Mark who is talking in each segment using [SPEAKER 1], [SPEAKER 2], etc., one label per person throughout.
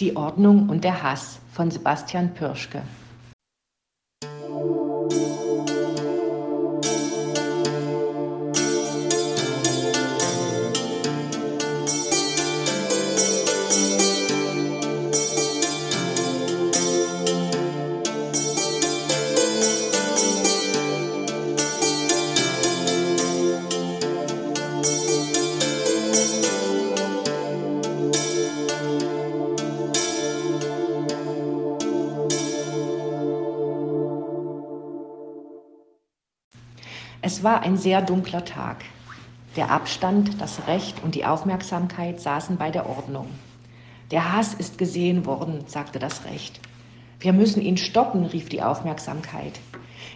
[SPEAKER 1] Die Ordnung und der Hass von Sebastian Pirschke. Es war ein sehr dunkler Tag. Der Abstand, das Recht und die Aufmerksamkeit saßen bei der Ordnung. Der Hass ist gesehen worden, sagte das Recht. Wir müssen ihn stoppen, rief die Aufmerksamkeit.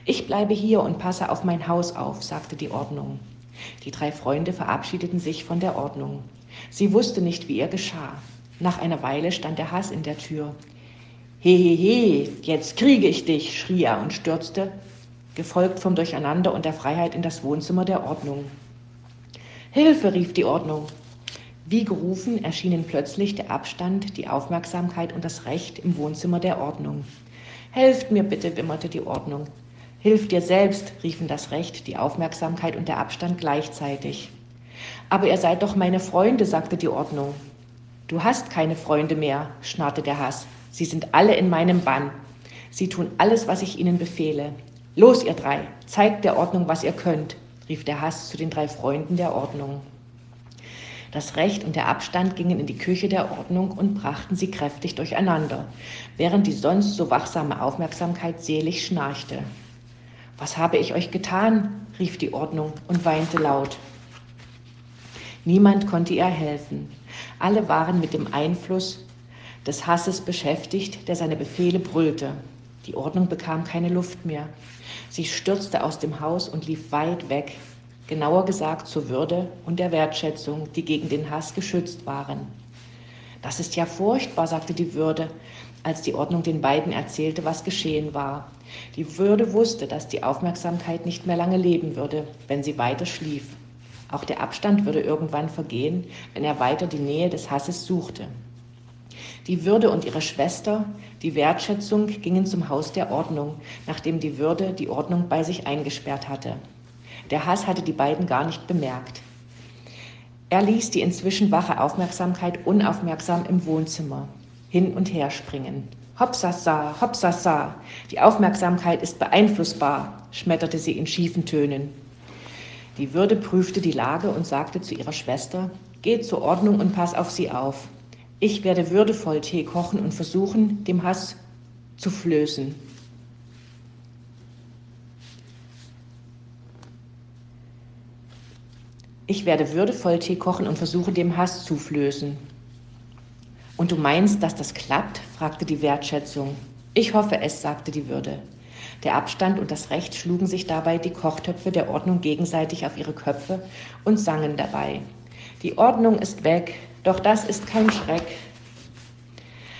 [SPEAKER 1] Ich bleibe hier und passe auf mein Haus auf, sagte die Ordnung. Die drei Freunde verabschiedeten sich von der Ordnung. Sie wusste nicht, wie ihr geschah. Nach einer Weile stand der Hass in der Tür. Hehehe, he, he, jetzt kriege ich dich, schrie er und stürzte, gefolgt vom Durcheinander und der Freiheit in das Wohnzimmer der Ordnung. Hilfe, rief die Ordnung. Wie gerufen erschienen plötzlich der Abstand, die Aufmerksamkeit und das Recht im Wohnzimmer der Ordnung. Helft mir bitte, wimmerte die Ordnung. Hilf dir selbst, riefen das Recht, die Aufmerksamkeit und der Abstand gleichzeitig. Aber ihr seid doch meine Freunde, sagte die Ordnung. Du hast keine Freunde mehr, schnarrte der Hass. Sie sind alle in meinem Bann. Sie tun alles, was ich ihnen befehle. Los, ihr drei, zeigt der Ordnung, was ihr könnt, rief der Hass zu den drei Freunden der Ordnung. Das Recht und der Abstand gingen in die Küche der Ordnung und brachten sie kräftig durcheinander, während die sonst so wachsame Aufmerksamkeit selig schnarchte. Was habe ich euch getan? rief die Ordnung und weinte laut. Niemand konnte ihr helfen. Alle waren mit dem Einfluss des Hasses beschäftigt, der seine Befehle brüllte. Die Ordnung bekam keine Luft mehr. Sie stürzte aus dem Haus und lief weit weg, genauer gesagt zur Würde und der Wertschätzung, die gegen den Hass geschützt waren. Das ist ja furchtbar, sagte die Würde, als die Ordnung den beiden erzählte, was geschehen war. Die Würde wusste, dass die Aufmerksamkeit nicht mehr lange leben würde, wenn sie weiter schlief. Auch der Abstand würde irgendwann vergehen, wenn er weiter die Nähe des Hasses suchte. Die Würde und ihre Schwester, die Wertschätzung, gingen zum Haus der Ordnung, nachdem die Würde die Ordnung bei sich eingesperrt hatte. Der Hass hatte die beiden gar nicht bemerkt. Er ließ die inzwischen wache Aufmerksamkeit unaufmerksam im Wohnzimmer hin und her springen. Hopsasa, hopsasa, die Aufmerksamkeit ist beeinflussbar, schmetterte sie in schiefen Tönen. Die Würde prüfte die Lage und sagte zu ihrer Schwester, Geh zur Ordnung und pass auf sie auf. Ich werde würdevoll Tee kochen und versuchen, dem Hass zu flößen. Ich werde würdevoll Tee kochen und versuche, dem Hass zu flößen. Und du meinst, dass das klappt? fragte die Wertschätzung. Ich hoffe es, sagte die Würde. Der Abstand und das Recht schlugen sich dabei die Kochtöpfe der Ordnung gegenseitig auf ihre Köpfe und sangen dabei. Die Ordnung ist weg, doch das ist kein Schreck,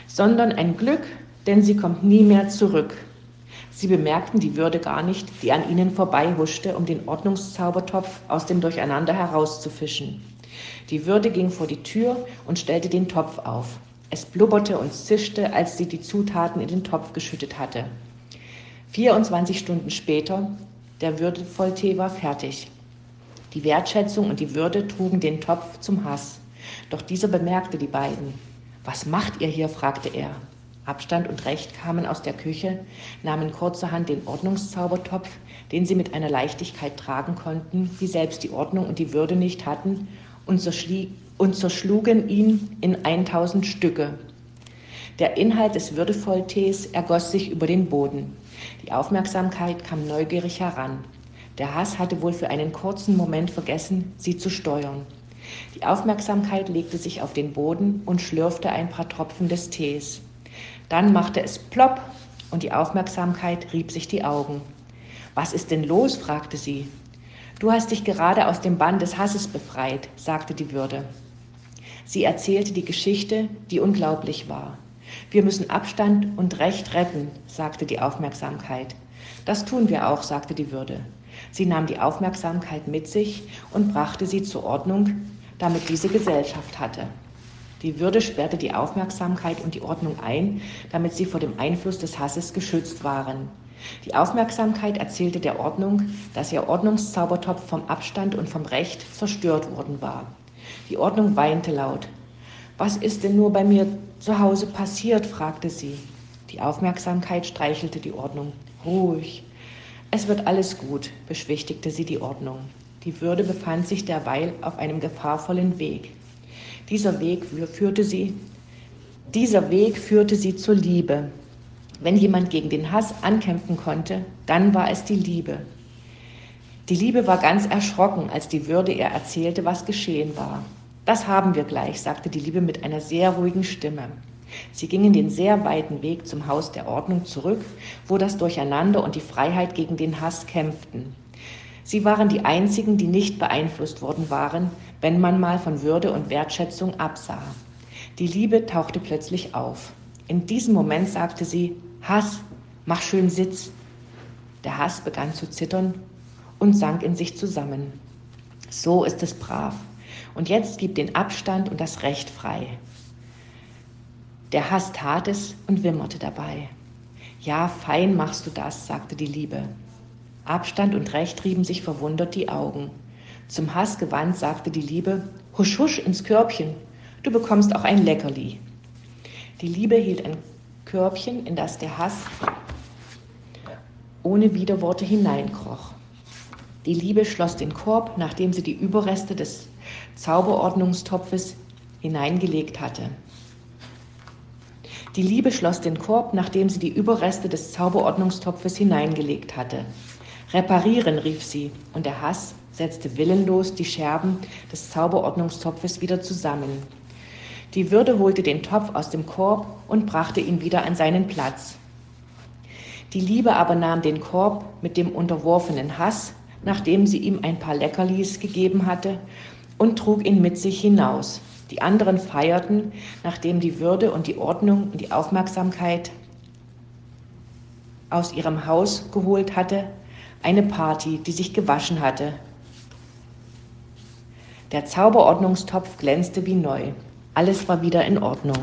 [SPEAKER 1] sondern ein Glück, denn sie kommt nie mehr zurück. Sie bemerkten die Würde gar nicht, die an ihnen vorbeihuschte, um den Ordnungszaubertopf aus dem Durcheinander herauszufischen. Die Würde ging vor die Tür und stellte den Topf auf. Es blubberte und zischte, als sie die Zutaten in den Topf geschüttet hatte. 24 Stunden später, der Würdevolltee war fertig. Die Wertschätzung und die Würde trugen den Topf zum Hass. Doch dieser bemerkte die beiden. Was macht ihr hier? fragte er. Abstand und Recht kamen aus der Küche, nahmen kurzerhand den Ordnungszaubertopf, den sie mit einer Leichtigkeit tragen konnten, die selbst die Ordnung und die Würde nicht hatten, und, und zerschlugen ihn in 1000 Stücke. Der Inhalt des Würdevolltees ergoss sich über den Boden. Die Aufmerksamkeit kam neugierig heran. Der Hass hatte wohl für einen kurzen Moment vergessen, sie zu steuern. Die Aufmerksamkeit legte sich auf den Boden und schlürfte ein paar Tropfen des Tees. Dann machte es plopp und die Aufmerksamkeit rieb sich die Augen. Was ist denn los? fragte sie. Du hast dich gerade aus dem Bann des Hasses befreit, sagte die Würde. Sie erzählte die Geschichte, die unglaublich war. Wir müssen Abstand und Recht retten, sagte die Aufmerksamkeit. Das tun wir auch, sagte die Würde. Sie nahm die Aufmerksamkeit mit sich und brachte sie zur Ordnung, damit diese Gesellschaft hatte. Die Würde sperrte die Aufmerksamkeit und die Ordnung ein, damit sie vor dem Einfluss des Hasses geschützt waren. Die Aufmerksamkeit erzählte der Ordnung, dass ihr Ordnungszaubertopf vom Abstand und vom Recht zerstört worden war. Die Ordnung weinte laut. Was ist denn nur bei mir zu Hause passiert? fragte sie. Die Aufmerksamkeit streichelte die Ordnung. Ruhig. Es wird alles gut, beschwichtigte sie die Ordnung. Die Würde befand sich derweil auf einem gefahrvollen Weg. Dieser Weg führte sie, dieser Weg führte sie zur Liebe. Wenn jemand gegen den Hass ankämpfen konnte, dann war es die Liebe. Die Liebe war ganz erschrocken, als die Würde ihr erzählte, was geschehen war. Das haben wir gleich, sagte die Liebe mit einer sehr ruhigen Stimme. Sie gingen den sehr weiten Weg zum Haus der Ordnung zurück, wo das Durcheinander und die Freiheit gegen den Hass kämpften. Sie waren die einzigen, die nicht beeinflusst worden waren, wenn man mal von Würde und Wertschätzung absah. Die Liebe tauchte plötzlich auf. In diesem Moment sagte sie, Hass, mach schön Sitz. Der Hass begann zu zittern und sank in sich zusammen. So ist es brav. Und jetzt gib den Abstand und das Recht frei. Der Hass tat es und wimmerte dabei. Ja, fein machst du das, sagte die Liebe. Abstand und Recht rieben sich verwundert die Augen. Zum Hass gewandt sagte die Liebe, husch husch ins Körbchen, du bekommst auch ein Leckerli. Die Liebe hielt ein Körbchen, in das der Hass ohne Widerworte hineinkroch. Die Liebe schloss den Korb, nachdem sie die Überreste des Zauberordnungstopfes hineingelegt hatte. Die Liebe schloss den Korb, nachdem sie die Überreste des Zauberordnungstopfes hineingelegt hatte. Reparieren, rief sie, und der Hass setzte willenlos die Scherben des Zauberordnungstopfes wieder zusammen. Die Würde holte den Topf aus dem Korb und brachte ihn wieder an seinen Platz. Die Liebe aber nahm den Korb mit dem unterworfenen Hass, nachdem sie ihm ein paar Leckerlis gegeben hatte, und trug ihn mit sich hinaus. Die anderen feierten, nachdem die Würde und die Ordnung und die Aufmerksamkeit aus ihrem Haus geholt hatte, eine Party, die sich gewaschen hatte. Der Zauberordnungstopf glänzte wie neu. Alles war wieder in Ordnung.